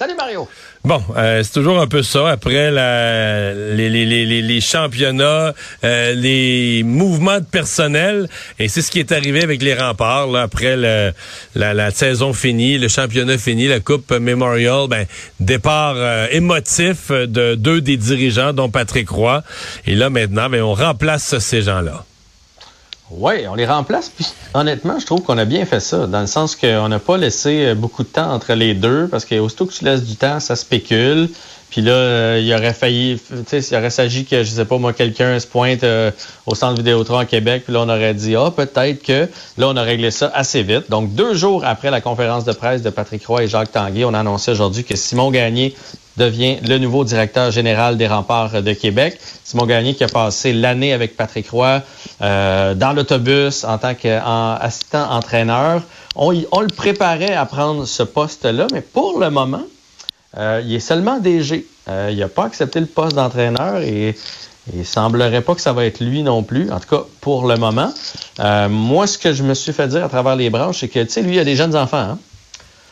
Salut Mario. Bon, euh, c'est toujours un peu ça. Après les, championnats, euh, les mouvements de personnel, et c'est ce qui est arrivé avec les remparts. Après la, saison finie, le championnat fini, la Coupe Memorial, ben, départ euh, émotif de deux des dirigeants, dont Patrick Roy. Et là, maintenant, ben, on remplace ces gens-là. Oui, on les remplace. Puis honnêtement, je trouve qu'on a bien fait ça, dans le sens qu'on n'a pas laissé euh, beaucoup de temps entre les deux, parce qu'aussitôt que tu laisses du temps, ça spécule. Puis là, euh, il aurait failli, tu sais, il aurait s'agi que, je sais pas moi, quelqu'un se pointe euh, au centre Vidéotron à Québec, puis là, on aurait dit, ah, peut-être que, là, on a réglé ça assez vite. Donc, deux jours après la conférence de presse de Patrick Roy et Jacques Tanguay, on a annoncé aujourd'hui que Simon Gagné devient le nouveau directeur général des remparts de Québec. Simon Gagné qui a passé l'année avec Patrick Roy euh, dans l'autobus en tant qu'assistant entraîneur. On, on, le préparait à prendre ce poste-là, mais pour le moment, euh, il est seulement DG. Euh, il n'a pas accepté le poste d'entraîneur et il semblerait pas que ça va être lui non plus, en tout cas pour le moment. Euh, moi, ce que je me suis fait dire à travers les branches, c'est que, tu sais, lui, il a des jeunes enfants. Hein?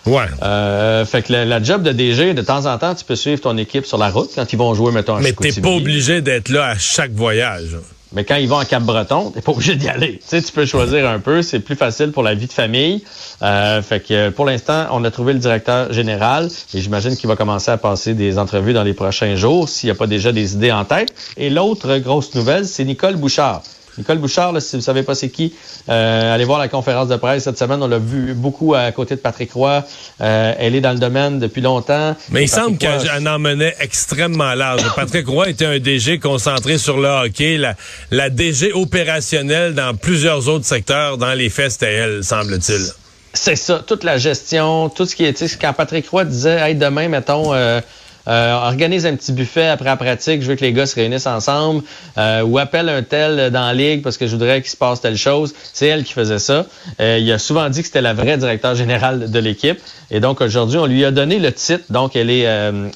Ouais. Euh, fait que la, job de DG, de temps en temps, tu peux suivre ton équipe sur la route quand ils vont jouer, mettons, à Mais t'es pas obligé d'être là à chaque voyage. Mais quand ils vont en Cap-Breton, t'es pas obligé d'y aller. Tu sais, tu peux choisir un peu. C'est plus facile pour la vie de famille. Euh, fait que pour l'instant, on a trouvé le directeur général et j'imagine qu'il va commencer à passer des entrevues dans les prochains jours s'il n'y a pas déjà des idées en tête. Et l'autre grosse nouvelle, c'est Nicole Bouchard. Nicole Bouchard, si vous savez pas c'est qui, euh, allez voir la conférence de presse cette semaine. On l'a vu beaucoup à côté de Patrick Roy. Euh, elle est dans le domaine depuis longtemps. Mais il semble qu'elle en menait extrêmement large. Patrick Roy était un DG concentré sur le hockey. La, la DG opérationnelle dans plusieurs autres secteurs. Dans les faits, c'était elle, semble-t-il. C'est ça, toute la gestion, tout ce qui est, quand Patrick Roy disait, hey, demain, mettons, euh, euh, organise un petit buffet après la pratique, je veux que les gars se réunissent ensemble, euh, ou appelle un tel dans la ligue parce que je voudrais qu'il se passe telle chose. C'est elle qui faisait ça. Euh, il a souvent dit que c'était la vraie directeur générale de l'équipe. Et donc aujourd'hui, on lui a donné le titre. Donc elle est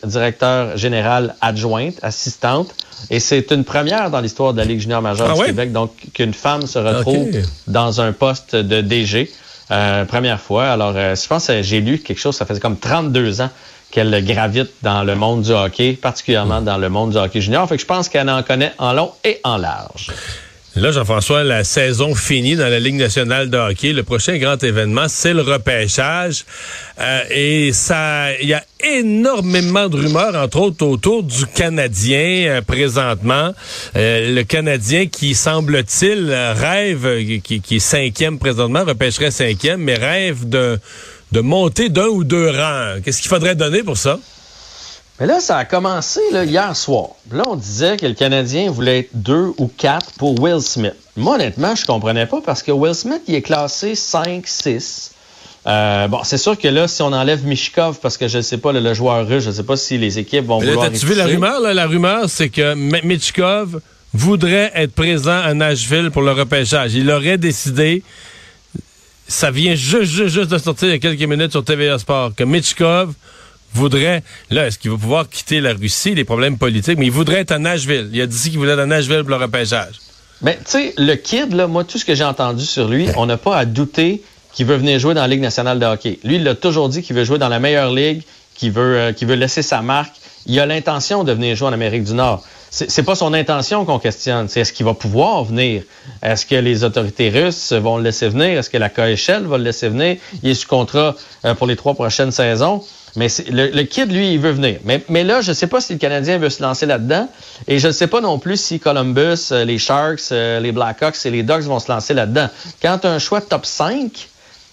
directeur générale adjointe, assistante. Et c'est une première dans l'histoire de la Ligue junior majeure ah du Québec, donc qu'une femme se retrouve dans un poste de DG. première fois. Alors, je pense que j'ai lu quelque chose, ça faisait comme 32 ans qu'elle gravite dans le monde du hockey, particulièrement dans le monde du hockey junior. Fait que je pense qu'elle en connaît en long et en large. Là, Jean-François, la saison finie dans la Ligue nationale de hockey. Le prochain grand événement, c'est le repêchage. Euh, et ça, il y a énormément de rumeurs, entre autres, autour du Canadien euh, présentement. Euh, le Canadien qui, semble-t-il, rêve, qui, qui est cinquième présentement, repêcherait cinquième, mais rêve de de monter d'un ou deux rangs. Qu'est-ce qu'il faudrait donner pour ça? Mais là, ça a commencé hier soir. Là, on disait que le Canadien voulait être deux ou quatre pour Will Smith. Moi, honnêtement, je comprenais pas parce que Will Smith, il est classé 5, 6. Euh, bon, c'est sûr que là, si on enlève Mishkov, parce que je ne sais pas, le, joueur russe, je ne sais pas si les équipes vont vouloir. tu vu la rumeur? La rumeur, c'est que Mishkov voudrait être présent à Nashville pour le repêchage. Il aurait décidé ça vient juste, juste, de sortir il y a quelques minutes sur TVA Sport, que Mitchkov voudrait, là, est-ce qu'il va pouvoir quitter la Russie, les problèmes politiques, mais il voudrait être à Nashville. Il a dit qu'il voulait être à Nashville pour le repêchage. Mais tu sais, le kid, là, moi, tout ce que j'ai entendu sur lui, on n'a pas à douter qu'il veut venir jouer dans la Ligue nationale de hockey. Lui, il a toujours dit qu'il veut jouer dans la meilleure ligue, qu'il veut, euh, qu'il veut laisser sa marque. Il a l'intention de venir jouer en Amérique du Nord c'est pas son intention qu'on questionne. C'est est-ce qu'il va pouvoir venir? Est-ce que les autorités russes vont le laisser venir? Est-ce que la KHL va le laisser venir? Il est sous contrat euh, pour les trois prochaines saisons. Mais le, kid, lui, il veut venir. Mais, mais là, je ne sais pas si le Canadien veut se lancer là-dedans. Et je ne sais pas non plus si Columbus, euh, les Sharks, euh, les Blackhawks et les Ducks vont se lancer là-dedans. Quand tu as un choix top 5,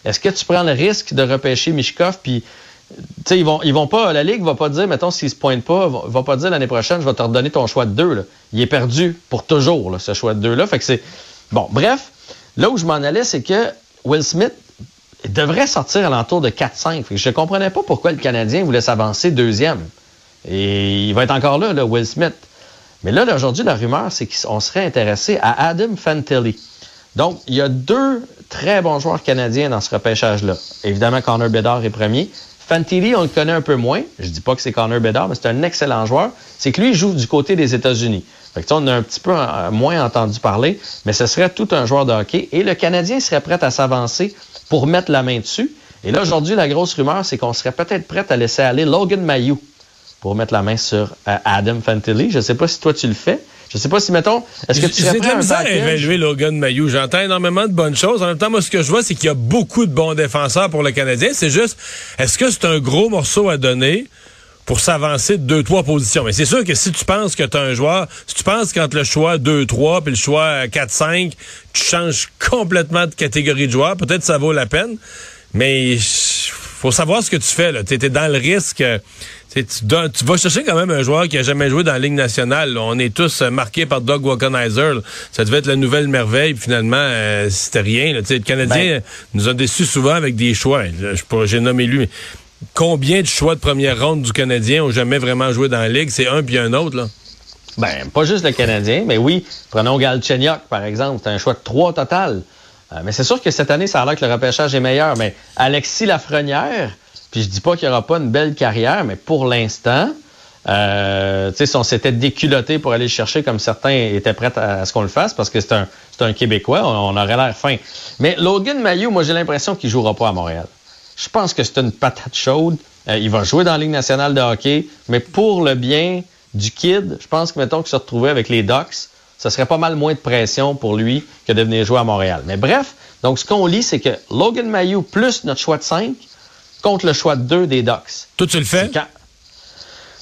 est-ce que tu prends le risque de repêcher Mishkov puis ils vont, ils vont pas, la Ligue va pas dire, mettons, s'il se pointe pas, va, pas dire l'année prochaine, je vais te redonner ton choix de deux. Il est perdu pour toujours, ce choix de deux-là. Fait. Bon, bref, là où je m'en allais, c'est que Will Smith devrait sortir à l'entour de 4-5. Je comprenais pas pourquoi le Canadien voulait s'avancer deuxième. Et il va être encore là, là Will Smith. Mais là, aujourd'hui, la rumeur, c'est qu'on serait intéressé à Adam Fantilli. Donc, il y a deux très bons joueurs canadiens dans ce repêchage-là. Évidemment, Connor Bedard est premier. Fantilli, on le connaît un peu moins. Je dis pas que c'est Connor Bedard, mais c'est un excellent joueur. C'est que lui, il joue du côté des États-Unis. Fait que, on a un petit peu euh, moins entendu parler, mais ce serait tout un joueur de hockey. Et le Canadien serait prêt à s'avancer pour mettre la main dessus. Et là, aujourd'hui, la grosse rumeur, c'est qu'on serait peut-être prêt à laisser aller Logan Mayou pour mettre la main sur euh, Adam Fantilli. Je ne sais pas si toi tu le fais. Je sais pas si, mettons, est-ce que tu serais prêt à, à évaluer Logan Mayou. J'entends énormément de bonnes choses. En même temps, moi, ce que je vois, c'est qu'il y a beaucoup de bons défenseurs pour le Canadien. C'est juste, est-ce que c'est un gros morceau à donner pour s'avancer de deux, trois positions? Mais c'est sûr que si tu penses que tu as un joueur, si tu penses qu'entre le choix 2-3 puis le choix 4-5, tu changes complètement de catégorie de joueur, peut-être ça vaut la peine. Mais faut savoir ce que tu fais. Tu es, dans le risque. Tu, tu, vas chercher quand même un joueur qui a jamais joué dans la Ligue nationale. On est tous euh, marqués par Doug Wackenheiser. Ça devait être la nouvelle merveille. Puis finalement, euh, c'était rien. Là. Le Canadien ben- nous a déçus souvent avec des choix. J'ai nommé lui. Combien de choix de première ronde du Canadien ont jamais vraiment joué dans la Ligue? C'est un puis un autre. Là. Ben, pas juste le Canadien, mais oui. Prenons Galchenyuk, par exemple. C'est un choix de trois total. Euh, mais c'est sûr que cette année, ça a l'air que le repêchage est meilleur. Mais Alexis Lafrenière, puis je dis pas qu'il n'y aura pas une belle carrière, mais pour l'instant, euh, si on s'était déculotté pour aller le chercher comme certains étaient prêts à, ce qu'on le fasse, parce que c'est un, un Québécois, on, aurait l'air fin. Mais Logan Mayou, moi j'ai l'impression qu'il jouera pas à Montréal. Je pense que c'est une patate chaude. Euh, il va jouer dans la Ligue nationale de hockey, mais pour le bien du kid, je pense que mettons qu'il se retrouvait avec les Ducks, ce serait pas mal moins de pression pour lui que de venir jouer à Montréal. Mais bref, donc ce qu'on lit, c'est que Logan Mayou plus notre choix de 5 contre le choix de 2 des Ducks. Toi, tu le fais?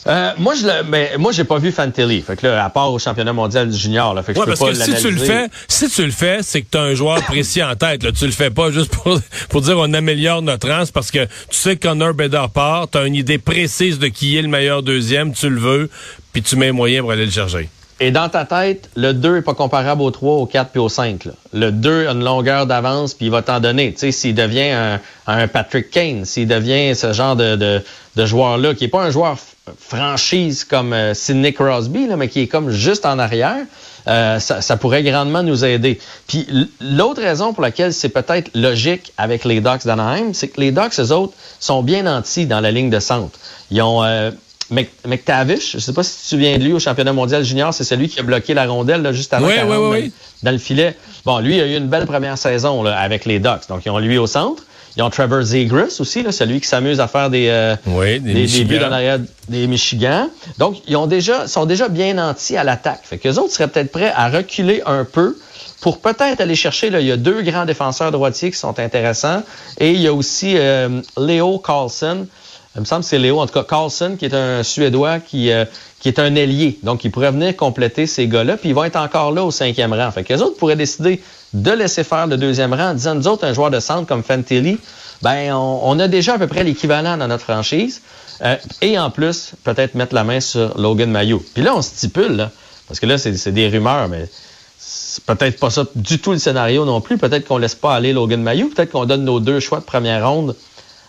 Euh, moi, je le, mais moi, j'ai pas vu Fantilli. Fait que là, à part au championnat mondial du junior, là, fait que je peux parce que si tu le fais, si tu le fais, c'est que tu as un joueur précis en tête. Là. Tu le fais pas juste pour, pour dire on améliore notre rang, parce que tu sais que Connor Bedard part, tu as une idée précise de qui est le meilleur deuxième, tu le veux, puis tu mets moyen pour aller le chercher. Et dans ta tête, le 2 est pas comparable au 3, au 4 puis au 5. Là. Le 2 a une longueur d'avance puis il va t'en donner. Tu sais, s'il devient un, un, Patrick Kane, s'il devient ce genre de, de, de joueur-là, qui est pas un joueur franchise comme euh, Sidney Crosby, là, mais qui est comme juste en arrière, euh, ça, ça, pourrait grandement nous aider. Puis l'autre raison pour laquelle c'est peut-être logique avec les Ducks d'Anaheim, c'est que les Ducks, eux autres, sont bien nantis dans la ligne de centre. Ils ont... Euh, McTavish, je ne sais pas si tu te souviens de lui au championnat mondial junior, c'est celui qui a bloqué la rondelle là, juste avant dans, le filet. Bon, lui, il a eu une belle première saison là, avec les Ducks. Donc, ils ont lui au centre. Ils ont Trevor Zegras aussi, là, celui qui s'amuse à faire des, euh, des, buts dans l'arrière des Michigan. Donc, ils ont déjà, sont déjà bien nantis à l'attaque. Fait que les autres seraient peut-être prêts à reculer un peu pour peut-être aller chercher, là, il y a deux grands défenseurs droitiers qui sont intéressants. Et il y a aussi euh, Léo Carlson, il me semble que c'est Léo, en tout cas Carlson, qui est un Suédois qui, euh, est un ailier. Donc, il pourrait venir compléter ces gars-là, puis ils vont être encore là au cinquième rang. Fait que les autres pourraient décider de laisser faire le deuxième rang en disant, nous autres, un joueur de centre comme Fantilli, ben, on, a déjà à peu près l'équivalent dans notre franchise. Euh, et en plus, peut-être mettre la main sur Logan Mayo. Puis là, on stipule, parce que là, c'est des rumeurs, mais c'est peut-être pas ça du tout le scénario non plus. Peut-être qu'on laisse pas aller Logan Mayo. Peut-être qu'on donne nos deux choix de première ronde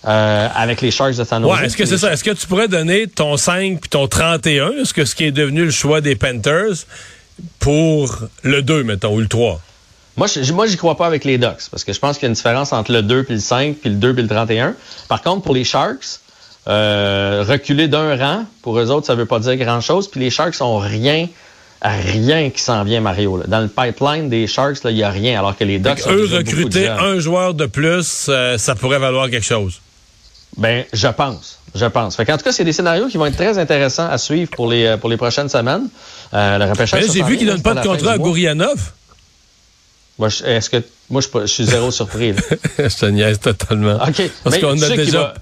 euh, avec les Sharks de San Jose. Ouais, est-ce que c'est ça? Est-ce que tu pourrais donner ton 5 puis ton 31, est-ce que ce qui est devenu le choix des Panthers, pour le 2, mettons, ou le 3? Moi, je, moi, j'y crois pas avec les Ducks, parce que je pense qu'il y a une différence entre le 2 puis le 5, puis le 2 puis le 31. Par contre, pour les Sharks, euh, reculer d'un rang, pour eux autres, ça veut pas dire grand-chose, puis les Sharks ont rien rien qui s'en vient, Mario. Dans le pipeline des Sharks, il n'y a rien, alors que les Ducks... eux, recruter un joueur de plus, euh, ça pourrait valoir quelque chose. Ben, je pense. Je pense. Fait en tout cas, c'est des scénarios qui vont être très intéressants à suivre pour les, pour les prochaines semaines. Euh, le J'ai vu qu'il donne pas de contrat à Gourianov. Moi, est-ce que moi je, suis zéro surpris. je te niaise totalement. OK. Parce qu'on a déjà.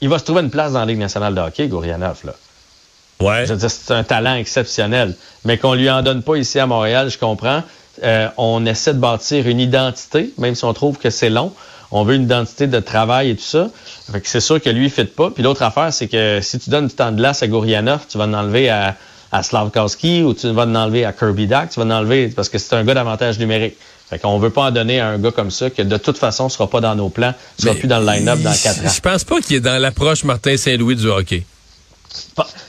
Il va, se trouver une place dans la Ligue nationale de hockey, Gourianov, là. Ouais. Je veux dire, c'est un talent exceptionnel. Mais qu'on lui en donne pas ici à Montréal, je comprends. Euh, on essaie de bâtir une identité, même si on trouve que c'est long on veut une identité de travail et tout ça. Fait que c'est sûr que lui, il ne fit pas. Puis l'autre affaire, c'est que si tu donnes du temps de glace à Gourianov, tu vas en enlever à, à Slavkowski ou tu vas en enlever à Kirby Dak, tu vas en enlever parce que c'est un gars d'avantage numérique. Fait qu'on veut pas en donner à un gars comme ça que de toute façon ne sera pas dans nos plans, ne sera plus dans le line-up dans quatre ans. Je pense pas qu'il est dans l'approche Martin Saint-Louis du hockey.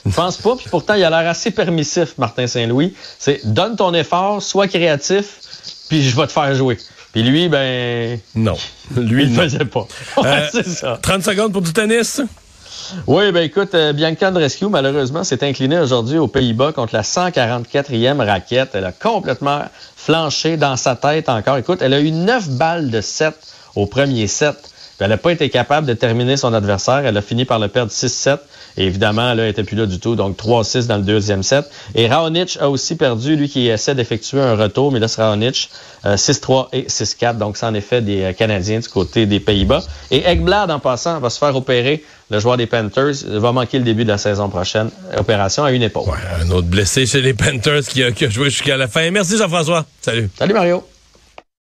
Je pense pas, puis pourtant il a l'air assez permissif, Martin Saint-Louis. C'est donne ton effort, sois créatif, puis je vais te faire jouer. Puis lui, ben... Non. Lui, il ne faisait pas. Euh, c'est ça. 30 secondes pour du tennis? Oui, ben écoute, euh, Bianca Andreescu, malheureusement, s'est inclinée aujourd'hui aux Pays-Bas contre la 144e raquette. Elle a complètement flanché dans sa tête encore. Écoute, elle a eu 9 balles de 7 au premier set. Elle n'a pas été capable de terminer son adversaire. Elle a fini par le perdre 6-7. Et évidemment, là, elle n'était plus là du tout. Donc, 3-6 dans le deuxième set. Et Raonic a aussi perdu, lui qui essaie d'effectuer un retour. Mais là, c'est Raonic, 6-3 et 6-4. Donc, c'est en effet des euh, Canadiens du côté des Pays-Bas. Et Ekblad, en passant, va se faire opérer. Le joueur des Panthers va manquer le début de la saison prochaine. Opération à une épaule. Ouais, un autre blessé chez les Panthers qui a, qui a joué jusqu'à la fin. Merci Jean-François. Salut. Salut Mario.